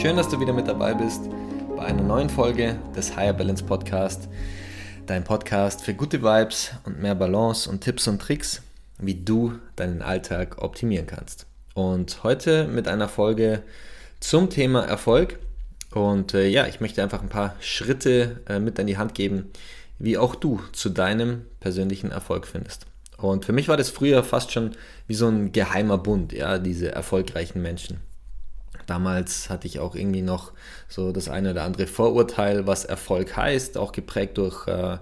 Schön, dass du wieder mit dabei bist bei einer neuen Folge des Higher Balance Podcast. Dein Podcast für gute Vibes und mehr Balance und Tipps und Tricks, wie du deinen Alltag optimieren kannst. Und heute mit einer Folge zum Thema Erfolg. Und äh, ja, ich möchte einfach ein paar Schritte äh, mit an die Hand geben, wie auch du zu deinem persönlichen Erfolg findest. Und für mich war das früher fast schon wie so ein geheimer Bund, ja, diese erfolgreichen Menschen. Damals hatte ich auch irgendwie noch so das eine oder andere Vorurteil, was Erfolg heißt, auch geprägt durch äh,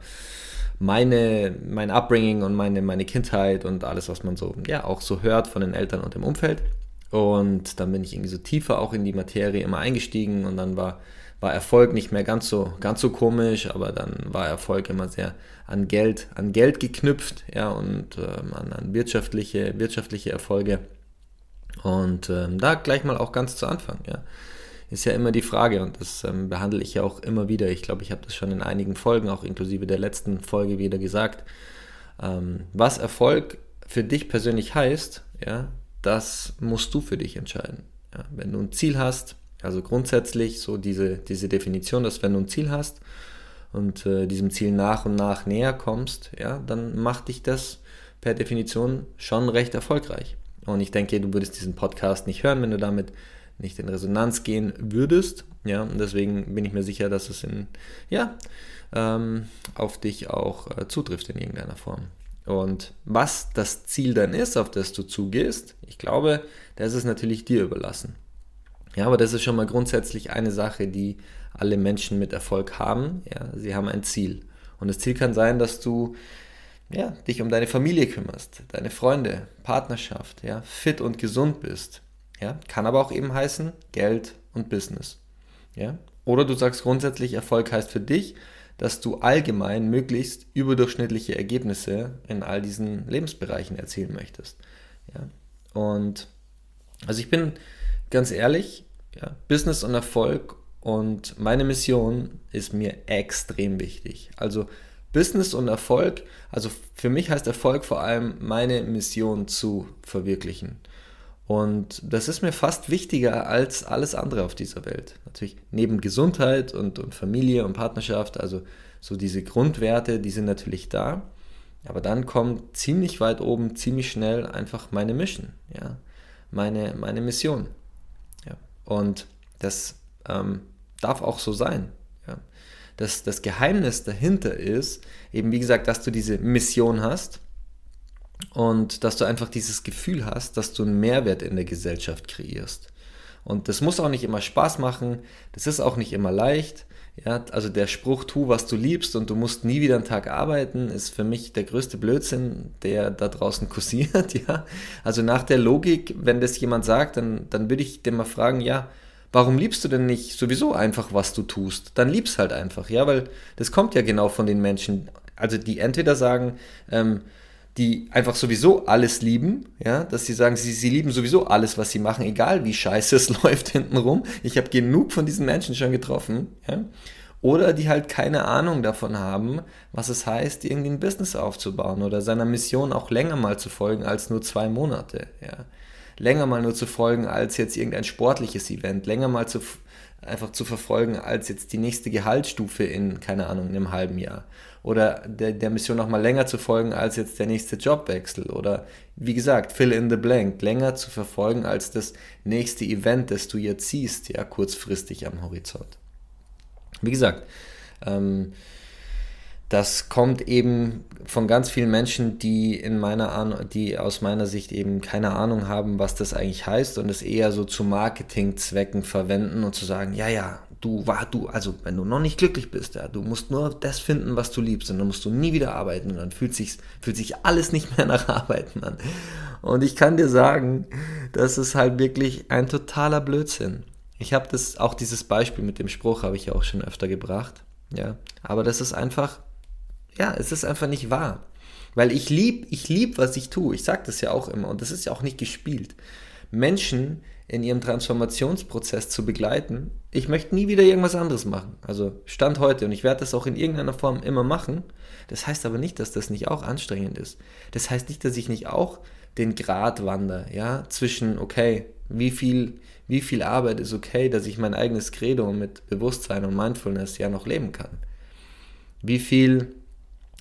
meine, mein Upbringing und meine, meine Kindheit und alles, was man so, ja, auch so hört von den Eltern und dem Umfeld. Und dann bin ich irgendwie so tiefer auch in die Materie immer eingestiegen und dann war, war Erfolg nicht mehr ganz so, ganz so komisch, aber dann war Erfolg immer sehr an Geld, an Geld geknüpft, ja, und ähm, an, an wirtschaftliche, wirtschaftliche Erfolge. Und ähm, da gleich mal auch ganz zu Anfang, ja. Ist ja immer die Frage und das ähm, behandle ich ja auch immer wieder. Ich glaube, ich habe das schon in einigen Folgen, auch inklusive der letzten Folge wieder gesagt. Ähm, was Erfolg für dich persönlich heißt, ja, das musst du für dich entscheiden. Ja, wenn du ein Ziel hast, also grundsätzlich so diese, diese Definition, dass wenn du ein Ziel hast und äh, diesem Ziel nach und nach näher kommst, ja, dann macht dich das per Definition schon recht erfolgreich. Und ich denke, du würdest diesen Podcast nicht hören, wenn du damit nicht in Resonanz gehen würdest. Ja, und deswegen bin ich mir sicher, dass es in, ja, ähm, auf dich auch äh, zutrifft in irgendeiner Form. Und was das Ziel dann ist, auf das du zugehst, ich glaube, das ist natürlich dir überlassen. Ja, aber das ist schon mal grundsätzlich eine Sache, die alle Menschen mit Erfolg haben. Ja, sie haben ein Ziel. Und das Ziel kann sein, dass du ja, dich um deine Familie kümmerst, deine Freunde, Partnerschaft, ja, fit und gesund bist. Ja, kann aber auch eben heißen Geld und Business. Ja? Oder du sagst grundsätzlich, Erfolg heißt für dich, dass du allgemein möglichst überdurchschnittliche Ergebnisse in all diesen Lebensbereichen erzielen möchtest. Ja? Und also ich bin ganz ehrlich, ja, Business und Erfolg und meine Mission ist mir extrem wichtig. Also Business und Erfolg, also für mich heißt Erfolg vor allem meine Mission zu verwirklichen. Und das ist mir fast wichtiger als alles andere auf dieser Welt. Natürlich neben Gesundheit und, und Familie und Partnerschaft, also so diese Grundwerte, die sind natürlich da. Aber dann kommt ziemlich weit oben, ziemlich schnell einfach meine Mission, ja, meine, meine Mission. Ja. Und das ähm, darf auch so sein das, das Geheimnis dahinter ist, eben wie gesagt, dass du diese Mission hast und dass du einfach dieses Gefühl hast, dass du einen Mehrwert in der Gesellschaft kreierst. Und das muss auch nicht immer Spaß machen, das ist auch nicht immer leicht. Ja, also der Spruch, tu, was du liebst und du musst nie wieder einen Tag arbeiten, ist für mich der größte Blödsinn, der da draußen kursiert. Ja, also nach der Logik, wenn das jemand sagt, dann, dann würde ich den mal fragen, ja, warum liebst du denn nicht sowieso einfach, was du tust? Dann liebst halt einfach, ja, weil das kommt ja genau von den Menschen, also die entweder sagen, ähm, die einfach sowieso alles lieben, ja, dass sie sagen, sie, sie lieben sowieso alles, was sie machen, egal wie scheiße es läuft hintenrum. Ich habe genug von diesen Menschen schon getroffen, ja. Oder die halt keine Ahnung davon haben, was es heißt, irgendwie ein Business aufzubauen oder seiner Mission auch länger mal zu folgen als nur zwei Monate, ja länger mal nur zu folgen als jetzt irgendein sportliches Event, länger mal zu, einfach zu verfolgen als jetzt die nächste Gehaltsstufe in, keine Ahnung, einem halben Jahr. Oder der, der Mission noch mal länger zu folgen als jetzt der nächste Jobwechsel. Oder wie gesagt, fill in the blank, länger zu verfolgen als das nächste Event, das du jetzt siehst, ja, kurzfristig am Horizont. Wie gesagt, ähm, das kommt eben von ganz vielen Menschen, die in meiner Ahnung, die aus meiner Sicht eben keine Ahnung haben, was das eigentlich heißt und es eher so zu Marketingzwecken verwenden und zu sagen, ja, ja, du war du, also wenn du noch nicht glücklich bist, ja, du musst nur das finden, was du liebst und dann musst du nie wieder arbeiten und dann fühlt sich fühlt sich alles nicht mehr nach Arbeiten an. Und ich kann dir sagen, das ist halt wirklich ein totaler Blödsinn. Ich habe das, auch dieses Beispiel mit dem Spruch habe ich ja auch schon öfter gebracht. Ja, aber das ist einfach, ja, es ist einfach nicht wahr. Weil ich lieb, ich lieb, was ich tue. Ich sage das ja auch immer und das ist ja auch nicht gespielt. Menschen in ihrem Transformationsprozess zu begleiten. Ich möchte nie wieder irgendwas anderes machen. Also Stand heute und ich werde das auch in irgendeiner Form immer machen. Das heißt aber nicht, dass das nicht auch anstrengend ist. Das heißt nicht, dass ich nicht auch den Grad wandere, ja, zwischen, okay, wie viel, wie viel Arbeit ist okay, dass ich mein eigenes Credo mit Bewusstsein und Mindfulness ja noch leben kann. Wie viel,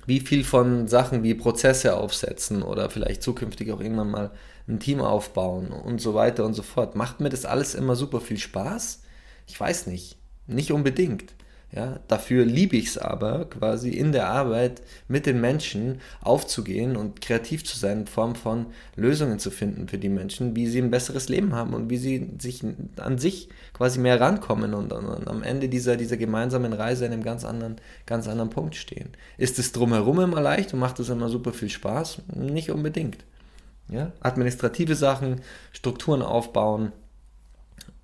wie viel von Sachen wie Prozesse aufsetzen oder vielleicht zukünftig auch irgendwann mal ein Team aufbauen und so weiter und so fort. Macht mir das alles immer super viel Spaß? Ich weiß nicht. Nicht unbedingt. Ja, dafür liebe ich es aber, quasi in der Arbeit mit den Menschen aufzugehen und kreativ zu sein, in Form von Lösungen zu finden für die Menschen, wie sie ein besseres Leben haben und wie sie sich an sich quasi mehr rankommen und, und, und am Ende dieser, dieser gemeinsamen Reise in einem ganz anderen, ganz anderen Punkt stehen. Ist es drumherum immer leicht und macht es immer super viel Spaß? Nicht unbedingt. Ja? Administrative Sachen, Strukturen aufbauen,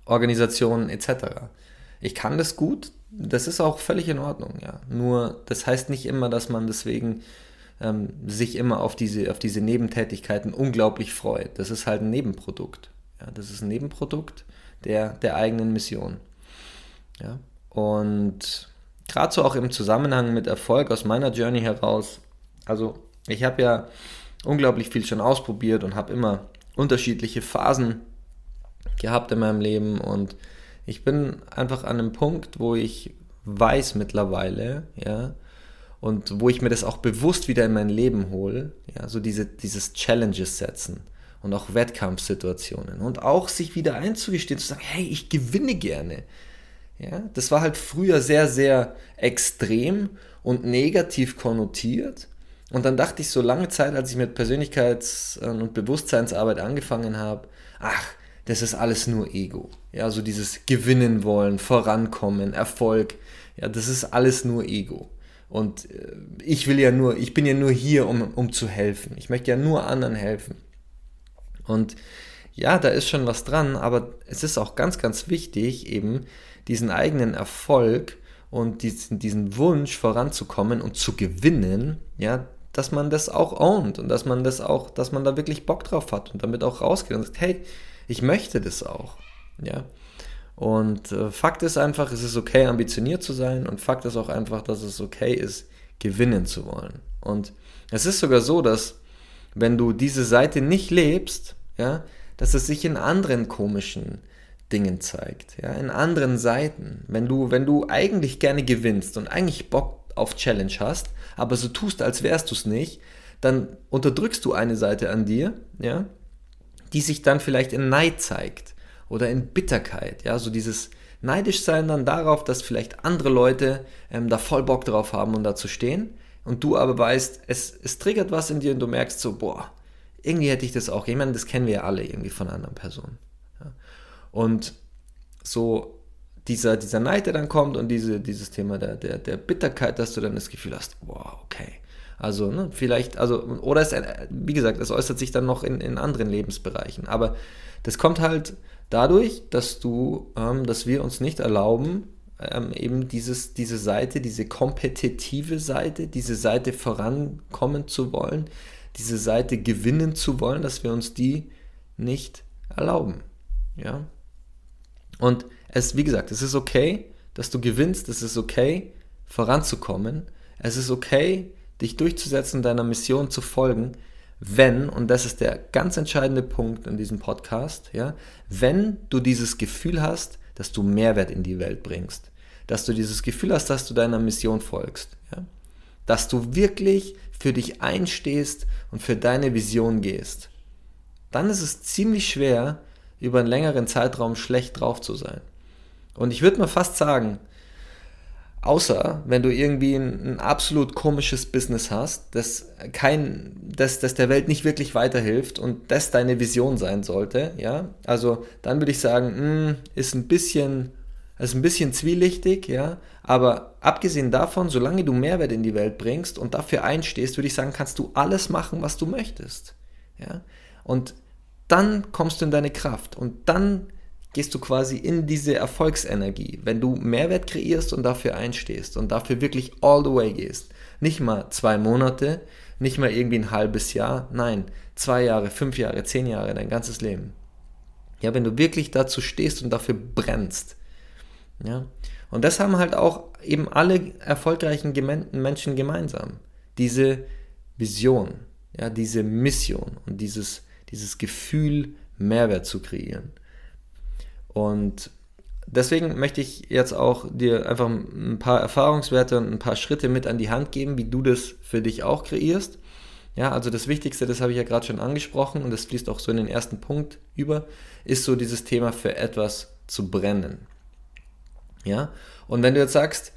Organisationen etc. Ich kann das gut, das ist auch völlig in Ordnung, ja. Nur das heißt nicht immer, dass man deswegen ähm, sich immer auf diese, auf diese Nebentätigkeiten unglaublich freut. Das ist halt ein Nebenprodukt. Ja, das ist ein Nebenprodukt der, der eigenen Mission. Ja. Und gerade so auch im Zusammenhang mit Erfolg aus meiner Journey heraus, also ich habe ja unglaublich viel schon ausprobiert und habe immer unterschiedliche Phasen gehabt in meinem Leben und ich bin einfach an einem Punkt, wo ich weiß mittlerweile, ja, und wo ich mir das auch bewusst wieder in mein Leben hole, ja, so diese, dieses Challenges setzen und auch Wettkampfsituationen und auch sich wieder einzugestehen, zu sagen, hey, ich gewinne gerne. Ja, das war halt früher sehr, sehr extrem und negativ konnotiert. Und dann dachte ich so lange Zeit, als ich mit Persönlichkeits- und Bewusstseinsarbeit angefangen habe, ach, das ist alles nur Ego. Ja, so dieses Gewinnen wollen, vorankommen, Erfolg. Ja, das ist alles nur Ego. Und äh, ich will ja nur, ich bin ja nur hier, um, um zu helfen. Ich möchte ja nur anderen helfen. Und ja, da ist schon was dran, aber es ist auch ganz, ganz wichtig, eben diesen eigenen Erfolg und diesen, diesen Wunsch voranzukommen und zu gewinnen, ja, dass man das auch ownt und dass man das auch, dass man da wirklich Bock drauf hat und damit auch rausgeht und sagt, hey, ich möchte das auch. Ja. Und äh, Fakt ist einfach, es ist okay, ambitioniert zu sein und Fakt ist auch einfach, dass es okay ist, gewinnen zu wollen. Und es ist sogar so, dass wenn du diese Seite nicht lebst, ja, dass es sich in anderen komischen Dingen zeigt, ja, in anderen Seiten. Wenn du, wenn du eigentlich gerne gewinnst und eigentlich Bock auf Challenge hast, aber so tust, als wärst du es nicht, dann unterdrückst du eine Seite an dir, ja, die sich dann vielleicht in Neid zeigt oder in Bitterkeit, ja, so dieses neidisch sein dann darauf, dass vielleicht andere Leute ähm, da voll Bock drauf haben und da zu stehen und du aber weißt, es, es triggert was in dir und du merkst so, boah, irgendwie hätte ich das auch. Ich meine, das kennen wir ja alle irgendwie von anderen Personen. Ja. Und so dieser, dieser Neid, der dann kommt und diese, dieses Thema der, der, der Bitterkeit, dass du dann das Gefühl hast, wow, okay. Also, ne, vielleicht, also, oder es, wie gesagt, es äußert sich dann noch in, in anderen Lebensbereichen. Aber das kommt halt dadurch, dass du, ähm, dass wir uns nicht erlauben, ähm, eben dieses, diese Seite, diese kompetitive Seite, diese Seite vorankommen zu wollen, diese Seite gewinnen zu wollen, dass wir uns die nicht erlauben. Ja. Und es, wie gesagt, es ist okay, dass du gewinnst, es ist okay, voranzukommen, es ist okay, dich durchzusetzen, deiner Mission zu folgen, wenn, und das ist der ganz entscheidende Punkt in diesem Podcast, ja, wenn du dieses Gefühl hast, dass du Mehrwert in die Welt bringst, dass du dieses Gefühl hast, dass du deiner Mission folgst, ja, dass du wirklich für dich einstehst und für deine Vision gehst, dann ist es ziemlich schwer, über einen längeren Zeitraum schlecht drauf zu sein. Und ich würde mal fast sagen, außer wenn du irgendwie ein, ein, absolut komisches Business hast, das kein, das, das der Welt nicht wirklich weiterhilft und das deine Vision sein sollte, ja, also dann würde ich sagen, mh, hm, ist ein bisschen, ist ein bisschen zwielichtig, ja, aber abgesehen davon, solange du Mehrwert in die Welt bringst und dafür einstehst, würde ich sagen, kannst du alles machen, was du möchtest, ja. Und dann kommst du in deine Kraft und dann gehst du quasi in diese Erfolgsenergie, wenn du Mehrwert kreierst und dafür einstehst und dafür wirklich all the way gehst. Nicht mal zwei Monate, nicht mal irgendwie ein halbes Jahr, nein, zwei Jahre, fünf Jahre, zehn Jahre, dein ganzes Leben. Ja, wenn du wirklich dazu stehst und dafür brennst. Ja, und das haben halt auch eben alle erfolgreichen Menschen gemeinsam. Diese Vision, ja, diese Mission und dieses, dieses Gefühl, Mehrwert zu kreieren. Und deswegen möchte ich jetzt auch dir einfach ein paar Erfahrungswerte und ein paar Schritte mit an die Hand geben, wie du das für dich auch kreierst. Ja, also das Wichtigste, das habe ich ja gerade schon angesprochen und das fließt auch so in den ersten Punkt über, ist so dieses Thema für etwas zu brennen. Ja, und wenn du jetzt sagst,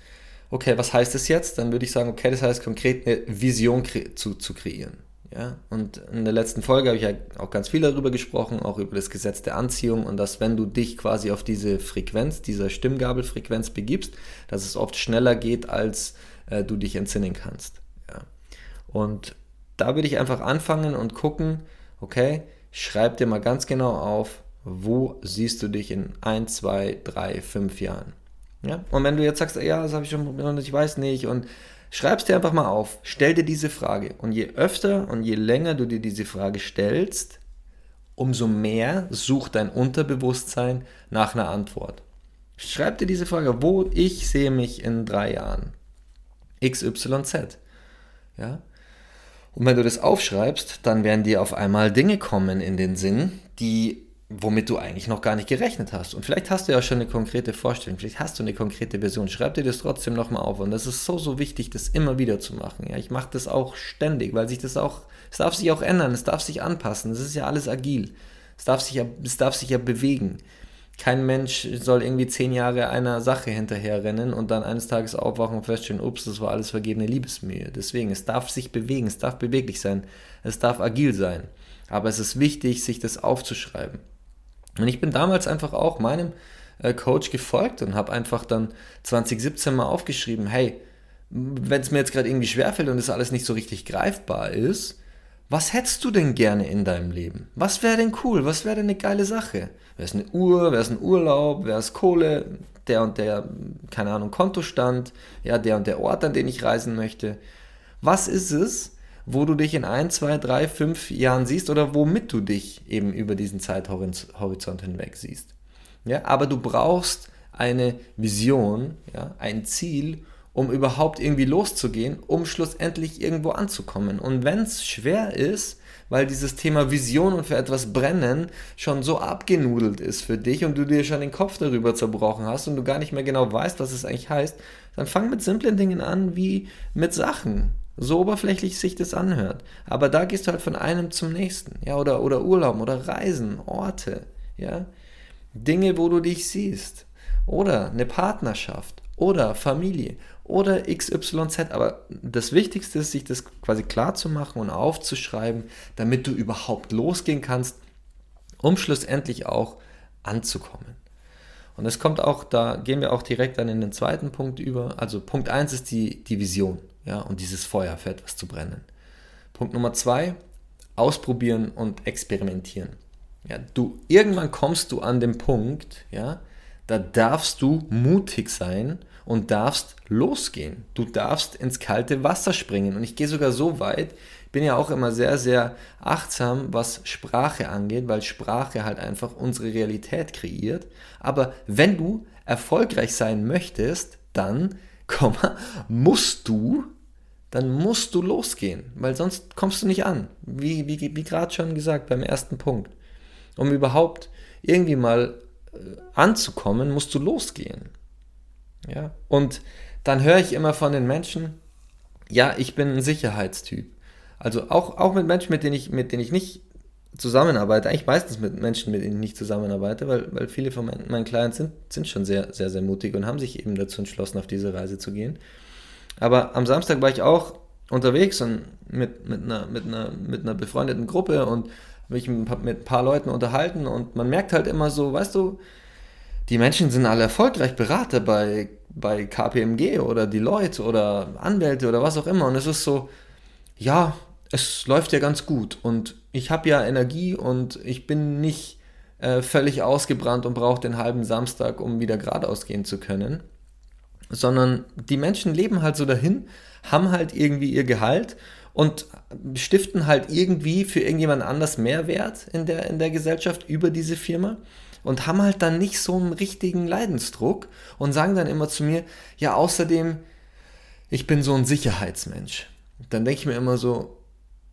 okay, was heißt das jetzt? Dann würde ich sagen, okay, das heißt konkret eine Vision kre zu, zu kreieren. Ja, und in der letzten Folge habe ich ja auch ganz viel darüber gesprochen, auch über das Gesetz der Anziehung und dass wenn du dich quasi auf diese Frequenz, dieser Stimmgabelfrequenz begibst, dass es oft schneller geht, als äh, du dich entsinnen kannst. Ja. Und da würde ich einfach anfangen und gucken, okay, schreib dir mal ganz genau auf, wo siehst du dich in 1, 2, 3, 5 Jahren. Ja? Und wenn du jetzt sagst, ja, das habe ich schon ich weiß nicht und Schreib es dir einfach mal auf, stell dir diese Frage. Und je öfter und je länger du dir diese Frage stellst, umso mehr sucht dein Unterbewusstsein nach einer Antwort. Schreib dir diese Frage, wo ich sehe mich in drei Jahren. XYZ. Ja? Und wenn du das aufschreibst, dann werden dir auf einmal Dinge kommen in den Sinn, die womit du eigentlich noch gar nicht gerechnet hast. Und vielleicht hast du ja schon eine konkrete Vorstellung, vielleicht hast du eine konkrete Version. Schreib dir das trotzdem nochmal auf. Und das ist so, so wichtig, das immer wieder zu machen. Ja, ich mache das auch ständig, weil sich das auch, es darf sich auch ändern, es darf sich anpassen. Es ist ja alles agil. Es darf sich ja, es darf sich ja bewegen. Kein Mensch soll irgendwie zehn Jahre einer Sache hinterherrennen und dann eines Tages aufwachen und feststellen, ups, das war alles vergebene Liebesmühe. Deswegen, es darf sich bewegen, es darf beweglich sein, es darf agil sein. Aber es ist wichtig, sich das aufzuschreiben. Und ich bin damals einfach auch meinem äh, Coach gefolgt und habe einfach dann 2017 mal aufgeschrieben, hey, wenn es mir jetzt gerade irgendwie schwerfällt und es alles nicht so richtig greifbar ist, was hättest du denn gerne in deinem Leben? Was wäre denn cool? Was wäre denn eine geile Sache? Wäre es eine Uhr? Wäre es ein Urlaub? Wäre es Kohle? Der und der, keine Ahnung, Kontostand? Ja, der und der Ort, an den ich reisen möchte? Was ist es, wo du dich in ein, zwei, drei, fünf Jahren siehst oder womit du dich eben über diesen Zeithorizont hinweg siehst. Ja, aber du brauchst eine Vision, ja, ein Ziel, um überhaupt irgendwie loszugehen, um schlussendlich irgendwo anzukommen. Und wenn es schwer ist, weil dieses Thema Vision und für etwas brennen schon so abgenudelt ist für dich und du dir schon den Kopf darüber zerbrochen hast und du gar nicht mehr genau weißt, was es eigentlich heißt, dann fang mit simplen Dingen an wie mit Sachen. So oberflächlich sich das anhört. Aber da gehst du halt von einem zum nächsten. Ja, oder, oder Urlauben oder Reisen, Orte. Ja, Dinge, wo du dich siehst. Oder eine Partnerschaft. Oder Familie. Oder XYZ. Aber das Wichtigste ist, sich das quasi klar zu machen und aufzuschreiben, damit du überhaupt losgehen kannst, um schlussendlich auch anzukommen. Und es kommt auch, da gehen wir auch direkt dann in den zweiten Punkt über. Also Punkt 1 ist die, die Vision ja, und dieses Feuer für etwas zu brennen. Punkt Nummer zwei, ausprobieren und experimentieren. Ja, du, irgendwann kommst du an den Punkt, ja, da darfst du mutig sein und darfst losgehen. Du darfst ins kalte Wasser springen. Und ich gehe sogar so weit, bin ja auch immer sehr, sehr achtsam, was Sprache angeht, weil Sprache halt einfach unsere Realität kreiert. Aber wenn du erfolgreich sein möchtest, dann, musst du dann musst du losgehen, weil sonst kommst du nicht an. Wie, wie, wie gerade schon gesagt beim ersten Punkt. Um überhaupt irgendwie mal äh, anzukommen, musst du losgehen. Ja? Und dann höre ich immer von den Menschen, ja, ich bin ein Sicherheitstyp. Also auch, auch mit Menschen, mit denen ich, mit denen ich nicht zusammenarbeite, eigentlich meistens mit Menschen, mit denen ich nicht zusammenarbeite, weil, weil viele von meinen, meinen Clients sind, sind schon sehr, sehr, sehr mutig und haben sich eben dazu entschlossen, auf diese Reise zu gehen. Aber am Samstag war ich auch unterwegs und mit, mit, einer, mit, einer, mit einer befreundeten Gruppe und mich mit ein paar Leuten unterhalten. Und man merkt halt immer so, weißt du, die Menschen sind alle erfolgreich Berater bei, bei KPMG oder Deloitte oder Anwälte oder was auch immer. Und es ist so, ja, es läuft ja ganz gut. Und ich habe ja Energie und ich bin nicht äh, völlig ausgebrannt und brauche den halben Samstag, um wieder geradeaus gehen zu können, sondern die Menschen leben halt so dahin, haben halt irgendwie ihr Gehalt und stiften halt irgendwie für irgendjemand anders Mehrwert in der, in der Gesellschaft über diese Firma und haben halt dann nicht so einen richtigen Leidensdruck und sagen dann immer zu mir, ja, außerdem, ich bin so ein Sicherheitsmensch. Dann denke ich mir immer so,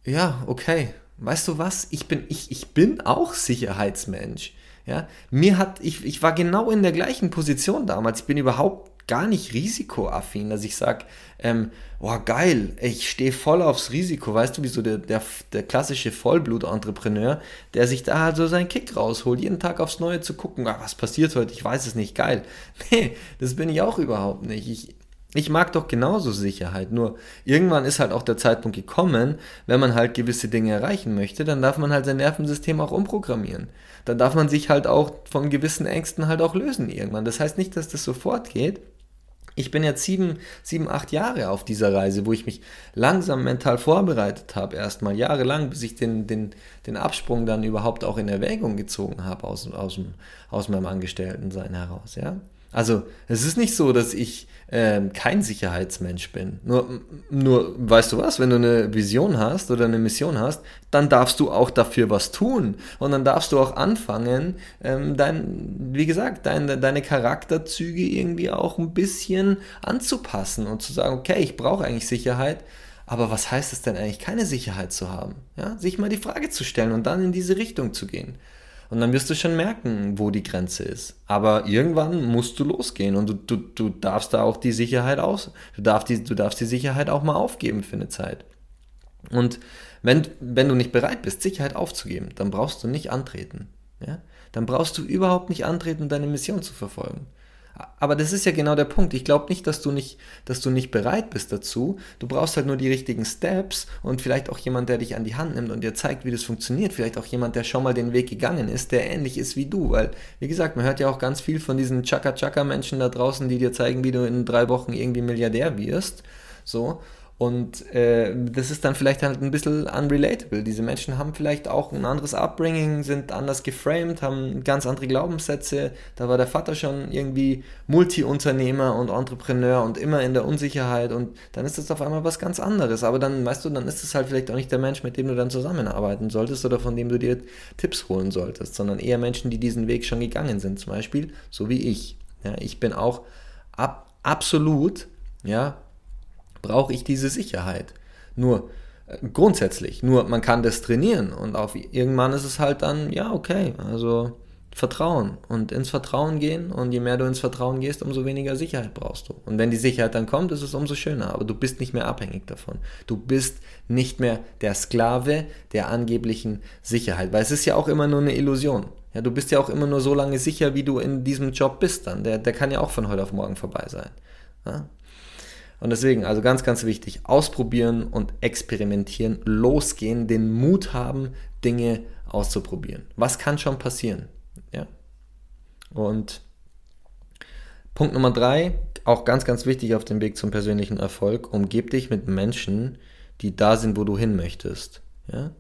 ja, okay, weißt du was? Ich bin, ich, ich bin auch Sicherheitsmensch. Ja, mir hat, ich, ich war genau in der gleichen Position damals. Ich bin überhaupt gar nicht risikoaffin, dass ich sage, ähm, oh geil, ich stehe voll aufs Risiko. Weißt du, wie so der, der, der klassische Vollblut-Entrepreneur, der sich da halt so seinen Kick rausholt, jeden Tag aufs Neue zu gucken, ah, was passiert heute, ich weiß es nicht, geil. Nee, das bin ich auch überhaupt nicht. Ich, ich mag doch genauso Sicherheit, nur irgendwann ist halt auch der Zeitpunkt gekommen, wenn man halt gewisse Dinge erreichen möchte, dann darf man halt sein Nervensystem auch umprogrammieren. Dann darf man sich halt auch von gewissen Ängsten halt auch lösen irgendwann. Das heißt nicht, dass das sofort geht. Ich bin jetzt sieben, sieben, acht Jahre auf dieser Reise, wo ich mich langsam mental vorbereitet habe, erstmal jahrelang, bis ich den, den, den Absprung dann überhaupt auch in Erwägung gezogen habe aus, aus, aus meinem Angestelltensein heraus, ja. Also es ist nicht so, dass ich äh, kein Sicherheitsmensch bin. Nur, nur, weißt du was, wenn du eine Vision hast oder eine Mission hast, dann darfst du auch dafür was tun. Und dann darfst du auch anfangen, ähm, dein, wie gesagt, dein, deine Charakterzüge irgendwie auch ein bisschen anzupassen und zu sagen, okay, ich brauche eigentlich Sicherheit. Aber was heißt es denn eigentlich, keine Sicherheit zu haben? Ja, sich mal die Frage zu stellen und dann in diese Richtung zu gehen. Und dann wirst du schon merken, wo die Grenze ist. Aber irgendwann musst du losgehen und du, du, du darfst da auch die Sicherheit aus, du darfst die, du darfst die Sicherheit auch mal aufgeben für eine Zeit. Und wenn, wenn du nicht bereit bist, Sicherheit aufzugeben, dann brauchst du nicht antreten. Ja? Dann brauchst du überhaupt nicht antreten, deine Mission zu verfolgen. Aber das ist ja genau der Punkt. Ich glaube nicht, dass du nicht, dass du nicht bereit bist dazu. Du brauchst halt nur die richtigen Steps und vielleicht auch jemand, der dich an die Hand nimmt und dir zeigt, wie das funktioniert. Vielleicht auch jemand, der schon mal den Weg gegangen ist, der ähnlich ist wie du. Weil, wie gesagt, man hört ja auch ganz viel von diesen Chaka-Chaka-Menschen da draußen, die dir zeigen, wie du in drei Wochen irgendwie Milliardär wirst. So. Und äh, das ist dann vielleicht halt ein bisschen unrelatable. Diese Menschen haben vielleicht auch ein anderes Upbringing, sind anders geframed, haben ganz andere Glaubenssätze. Da war der Vater schon irgendwie Multi-Unternehmer und Entrepreneur und immer in der Unsicherheit und dann ist das auf einmal was ganz anderes. Aber dann, weißt du, dann ist es halt vielleicht auch nicht der Mensch, mit dem du dann zusammenarbeiten solltest oder von dem du dir Tipps holen solltest, sondern eher Menschen, die diesen Weg schon gegangen sind, zum Beispiel, so wie ich. Ja, ich bin auch ab, absolut, ja, brauche ich diese Sicherheit. Nur äh, grundsätzlich, nur man kann das trainieren und auf irgendwann ist es halt dann, ja, okay, also Vertrauen und ins Vertrauen gehen und je mehr du ins Vertrauen gehst, umso weniger Sicherheit brauchst du. Und wenn die Sicherheit dann kommt, ist es umso schöner, aber du bist nicht mehr abhängig davon. Du bist nicht mehr der Sklave der angeblichen Sicherheit, weil es ist ja auch immer nur eine Illusion. Ja, du bist ja auch immer nur so lange sicher, wie du in diesem Job bist dann. Der, der kann ja auch von heute auf morgen vorbei sein. Ja? Und deswegen, also ganz, ganz wichtig, ausprobieren und experimentieren, losgehen, den Mut haben, Dinge auszuprobieren. Was kann schon passieren? Ja. Und Punkt Nummer drei, auch ganz, ganz wichtig auf dem Weg zum persönlichen Erfolg, umgib dich mit Menschen, die da sind, wo du hin möchtest. Ja?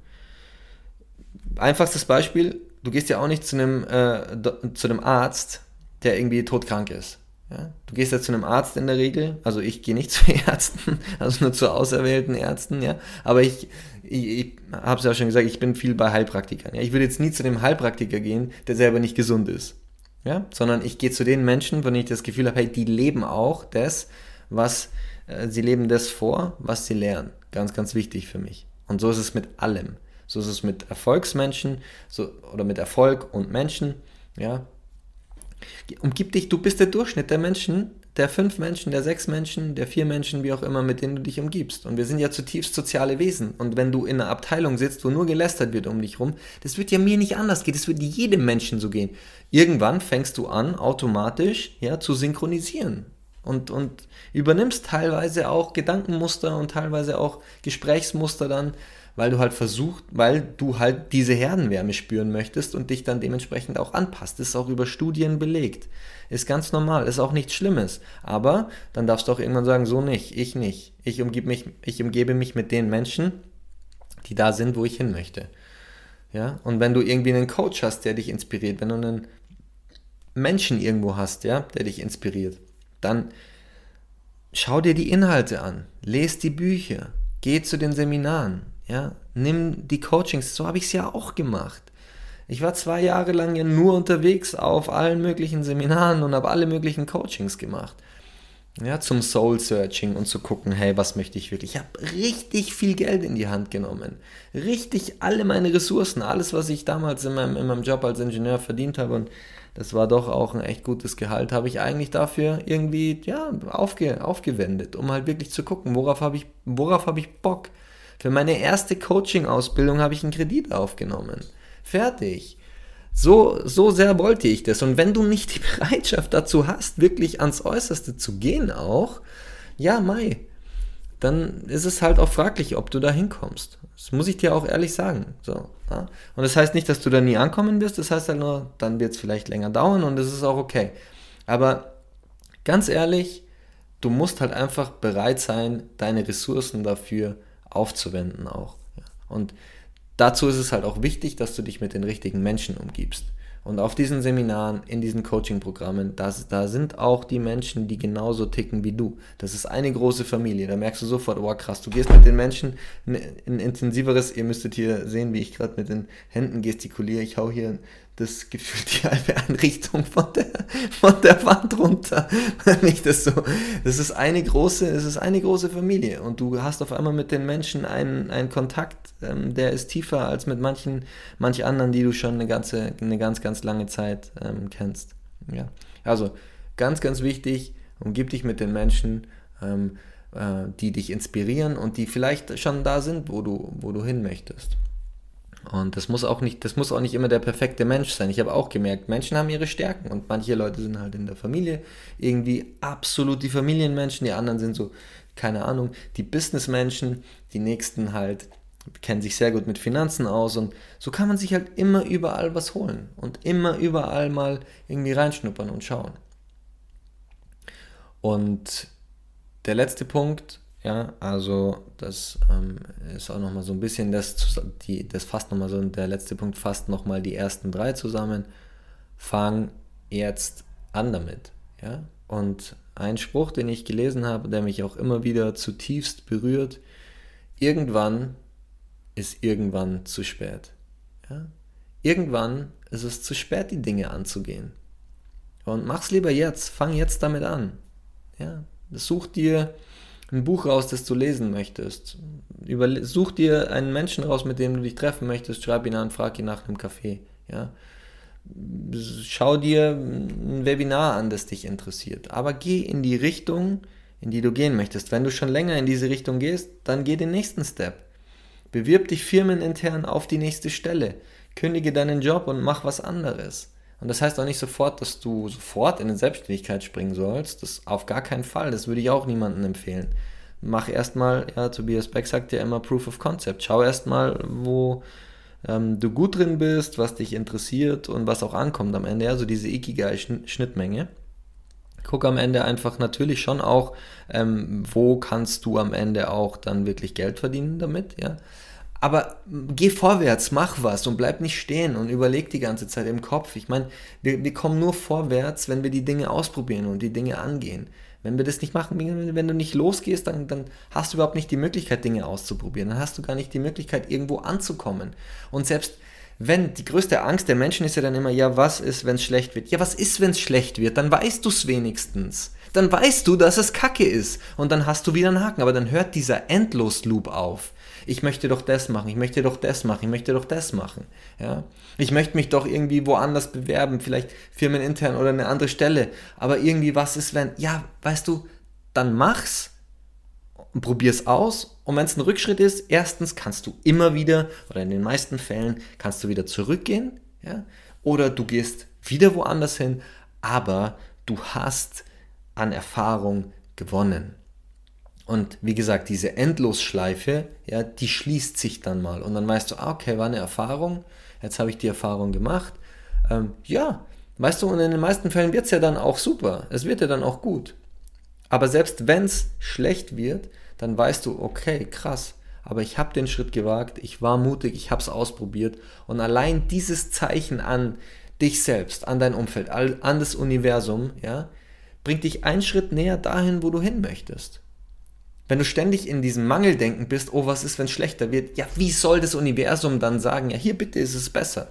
Einfachstes Beispiel, du gehst ja auch nicht zu einem, äh, zu einem Arzt, der irgendwie todkrank ist. Ja? Du gehst ja zu einem Arzt in der Regel, also ich gehe nicht zu Ärzten, also nur zu auserwählten Ärzten, ja. Aber ich, ich, ich habe es ja schon gesagt, ich bin viel bei Heilpraktikern. Ja? Ich würde jetzt nie zu dem Heilpraktiker gehen, der selber nicht gesund ist. Ja? Sondern ich gehe zu den Menschen, von denen ich das Gefühl habe, hey, die leben auch das, was äh, sie leben das vor, was sie lernen. Ganz, ganz wichtig für mich. Und so ist es mit allem. So ist es mit Erfolgsmenschen so, oder mit Erfolg und Menschen. Ja, Umgib dich, du bist der Durchschnitt der Menschen, der fünf Menschen, der sechs Menschen, der vier Menschen, wie auch immer, mit denen du dich umgibst. Und wir sind ja zutiefst soziale Wesen. Und wenn du in einer Abteilung sitzt, wo nur gelästert wird um dich rum, das wird ja mir nicht anders gehen. Das wird jedem Menschen so gehen. Irgendwann fängst du an, automatisch ja, zu synchronisieren. Und, und übernimmst teilweise auch Gedankenmuster und teilweise auch Gesprächsmuster dann, weil du halt versucht, weil du halt diese Herdenwärme spüren möchtest und dich dann dementsprechend auch anpasst. Das ist auch über Studien belegt. Ist ganz normal, ist auch nichts Schlimmes. Aber dann darfst du auch irgendwann sagen, so nicht, ich nicht. Ich umgebe mich, ich umgebe mich mit den Menschen, die da sind, wo ich hin möchte. Ja, und wenn du irgendwie einen Coach hast, der dich inspiriert, wenn du einen Menschen irgendwo hast, ja, der dich inspiriert, dann schau dir die Inhalte an, lese die Bücher, geh zu den Seminaren, ja, nimm die Coachings, so habe ich es ja auch gemacht. Ich war zwei Jahre lang ja nur unterwegs auf allen möglichen Seminaren und habe alle möglichen Coachings gemacht. Ja, zum Soul Searching und zu gucken, hey, was möchte ich wirklich? Ich habe richtig viel Geld in die Hand genommen. Richtig alle meine Ressourcen, alles, was ich damals in meinem, in meinem Job als Ingenieur verdient habe und das war doch auch ein echt gutes Gehalt, habe ich eigentlich dafür irgendwie, ja, aufge, aufgewendet, um halt wirklich zu gucken, worauf habe ich, worauf habe ich Bock? Für meine erste Coaching-Ausbildung habe ich einen Kredit aufgenommen. Fertig. So, so sehr wollte ich das. Und wenn du nicht die Bereitschaft dazu hast, wirklich ans Äußerste zu gehen auch, ja, Mai, dann ist es halt auch fraglich, ob du da hinkommst. Das muss ich dir auch ehrlich sagen. So, ja? Und das heißt nicht, dass du da nie ankommen wirst, das heißt halt nur, dann wird es vielleicht länger dauern und das ist auch okay. Aber ganz ehrlich, du musst halt einfach bereit sein, deine Ressourcen dafür aufzuwenden auch. Und dazu ist es halt auch wichtig, dass du dich mit den richtigen Menschen umgibst. Und auf diesen Seminaren, in diesen Coaching-Programmen, da, sind auch die Menschen, die genauso ticken wie du. Das ist eine große Familie. Da merkst du sofort, oh krass, du gehst mit den Menschen in ein intensiveres, ihr müsstet hier sehen, wie ich gerade mit den Händen gestikuliere. Ich hau hier das gefühlt die halbe Einrichtung von der, von der Wand runter. Das so. Das ist eine große, es ist eine große Familie und du hast auf einmal mit den Menschen einen, einen Kontakt, ähm, der ist tiefer als mit manchen, manch anderen, die du schon eine ganze, eine ganz, ganz lange Zeit ähm, kennst. Ja. Also ganz, ganz wichtig, umgib dich mit den Menschen, ähm, äh, die dich inspirieren und die vielleicht schon da sind, wo du, wo du hin möchtest. Und das muss auch nicht, das muss auch nicht immer der perfekte Mensch sein. Ich habe auch gemerkt, Menschen haben ihre Stärken und manche Leute sind halt in der Familie irgendwie absolut die Familienmenschen, die anderen sind so, keine Ahnung, die Businessmenschen, die nächsten halt kennen sich sehr gut mit Finanzen aus und so kann man sich halt immer überall was holen und immer überall mal irgendwie reinschnuppern und schauen. Und der letzte Punkt, ja, also das ähm, ist auch nochmal so ein bisschen, das, die, das fasst nochmal so, der letzte Punkt fasst nochmal die ersten drei zusammen. Fang jetzt an damit. Ja? Und ein Spruch, den ich gelesen habe, der mich auch immer wieder zutiefst berührt, irgendwann ist irgendwann zu spät. Ja? Irgendwann ist es zu spät, die Dinge anzugehen. Und mach's lieber jetzt, fang jetzt damit an. Ja? Such dir ein Buch raus, das du lesen möchtest. Überle such dir einen Menschen raus, mit dem du dich treffen möchtest, schreib ihn an, frag ihn nach einem Kaffee. Ja? Schau dir ein Webinar an, das dich interessiert. Aber geh in die Richtung, in die du gehen möchtest. Wenn du schon länger in diese Richtung gehst, dann geh den nächsten Step. Bewirb dich firmenintern auf die nächste Stelle. Kündige deinen Job und mach was anderes. Und das heißt auch nicht sofort, dass du sofort in eine Selbstständigkeit springen sollst. Das auf gar keinen Fall. Das würde ich auch niemandem empfehlen. Mach erstmal, ja, Tobias Beck sagt ja immer Proof of Concept. Schau erstmal, wo ähm, du gut drin bist, was dich interessiert und was auch ankommt am Ende. Also diese Ikigai-Schnittmenge. Guck am Ende einfach natürlich schon auch, ähm, wo kannst du am Ende auch dann wirklich Geld verdienen damit, ja. Aber geh vorwärts, mach was und bleib nicht stehen und überleg die ganze Zeit im Kopf. Ich meine, wir, wir kommen nur vorwärts, wenn wir die Dinge ausprobieren und die Dinge angehen. Wenn wir das nicht machen, wenn du nicht losgehst, dann, dann hast du überhaupt nicht die Möglichkeit, Dinge auszuprobieren. Dann hast du gar nicht die Möglichkeit, irgendwo anzukommen. Und selbst wenn die größte Angst der Menschen ist ja dann immer, ja, was ist, wenn es schlecht wird? Ja, was ist, wenn es schlecht wird? Dann weißt du es wenigstens. Dann weißt du, dass es Kacke ist. Und dann hast du wieder einen Haken. Aber dann hört dieser Endlos-Loop auf ich möchte doch das machen, ich möchte doch das machen, ich möchte doch das machen. Ja? Ich möchte mich doch irgendwie woanders bewerben, vielleicht firmenintern oder eine andere Stelle. Aber irgendwie, was ist, wenn, ja, weißt du, dann mach's und probier's aus. Und wenn es ein Rückschritt ist, erstens kannst du immer wieder, oder in den meisten Fällen, kannst du wieder zurückgehen, ja? oder du gehst wieder woanders hin, aber du hast an Erfahrung gewonnen. Und wie gesagt, diese Endlosschleife, ja, die schließt sich dann mal. Und dann weißt du, ah, okay, war eine Erfahrung, jetzt habe ich die Erfahrung gemacht. Ähm, ja, weißt du, und in den meisten Fällen wird es ja dann auch super. Es wird ja dann auch gut. Aber selbst wenn es schlecht wird, dann weißt du, okay, krass. aber ich habe den Schritt gewagt, ich war mutig, ich habe es ausprobiert und allein dieses Zeichen an dich selbst, an dein Umfeld, an das Universum, ja, bringt dich einen Schritt näher dahin, wo du hin möchtest. Wenn du ständig in diesem Mangeldenken bist, oh, was ist, wenn es schlechter wird? Ja, wie soll das Universum dann sagen, ja, hier bitte ist es besser?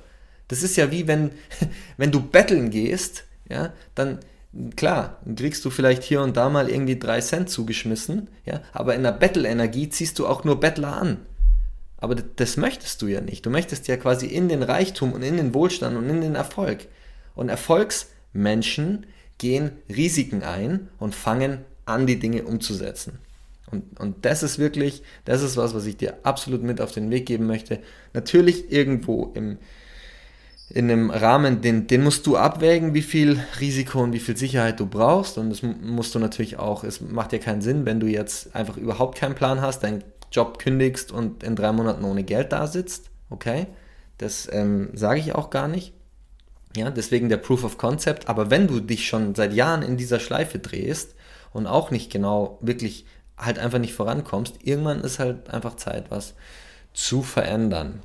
Das ist ja wie wenn, wenn du betteln gehst, ja, dann klar, kriegst du vielleicht hier und da mal irgendwie drei Cent zugeschmissen, ja, aber in der Bettel-Energie ziehst du auch nur Bettler an. Aber das möchtest du ja nicht. Du möchtest ja quasi in den Reichtum und in den Wohlstand und in den Erfolg. Und Erfolgsmenschen gehen Risiken ein und fangen an, die Dinge umzusetzen. Und, und das ist wirklich, das ist was, was ich dir absolut mit auf den Weg geben möchte. Natürlich irgendwo im, in einem Rahmen, den, den musst du abwägen, wie viel Risiko und wie viel Sicherheit du brauchst. Und das musst du natürlich auch, es macht ja keinen Sinn, wenn du jetzt einfach überhaupt keinen Plan hast, deinen Job kündigst und in drei Monaten ohne Geld da sitzt. Okay, das ähm, sage ich auch gar nicht. Ja, deswegen der Proof of Concept. Aber wenn du dich schon seit Jahren in dieser Schleife drehst und auch nicht genau wirklich halt einfach nicht vorankommst, irgendwann ist halt einfach Zeit, was zu verändern.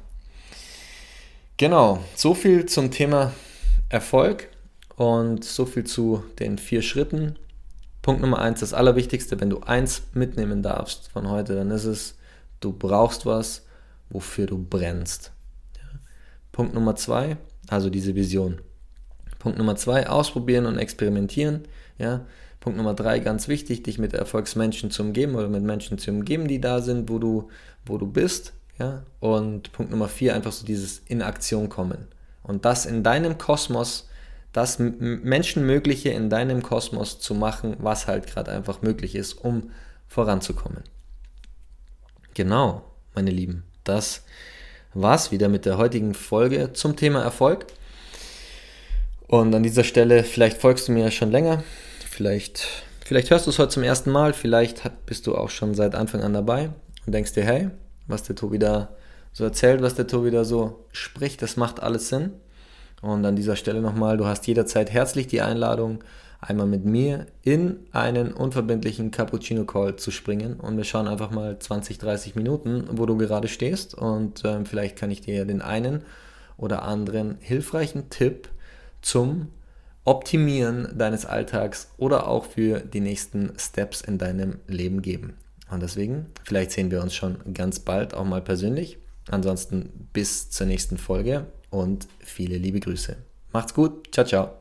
Genau, so viel zum Thema Erfolg und so viel zu den vier Schritten. Punkt Nummer eins, das Allerwichtigste, wenn du eins mitnehmen darfst von heute, dann ist es, du brauchst was, wofür du brennst. Ja. Punkt Nummer zwei, also diese Vision. Punkt Nummer zwei, ausprobieren und experimentieren. Ja. Punkt Nummer drei, ganz wichtig, dich mit Erfolgsmenschen zu umgeben oder mit Menschen zu umgeben, die da sind, wo du, wo du bist. Ja? Und Punkt Nummer vier, einfach so dieses in Aktion kommen. Und das in deinem Kosmos, das Menschenmögliche in deinem Kosmos zu machen, was halt gerade einfach möglich ist, um voranzukommen. Genau, meine Lieben, das war's wieder mit der heutigen Folge zum Thema Erfolg. Und an dieser Stelle, vielleicht folgst du mir ja schon länger, vielleicht, vielleicht hörst du es heute zum ersten Mal, vielleicht bist du auch schon seit Anfang an dabei und denkst dir, hey, was der Tobi da so erzählt, was der Tobi da so spricht, das macht alles Sinn. Und an dieser Stelle nochmal, du hast jederzeit herzlich die Einladung, einmal mit mir in einen unverbindlichen Cappuccino Call zu springen und wir schauen einfach mal 20, 30 Minuten, wo du gerade stehst und ähm, vielleicht kann ich dir den einen oder anderen hilfreichen Tipp zum Optimieren deines Alltags oder auch für die nächsten Steps in deinem Leben geben. Und deswegen, vielleicht sehen wir uns schon ganz bald auch mal persönlich. Ansonsten bis zur nächsten Folge und viele liebe Grüße. Macht's gut. Ciao, ciao.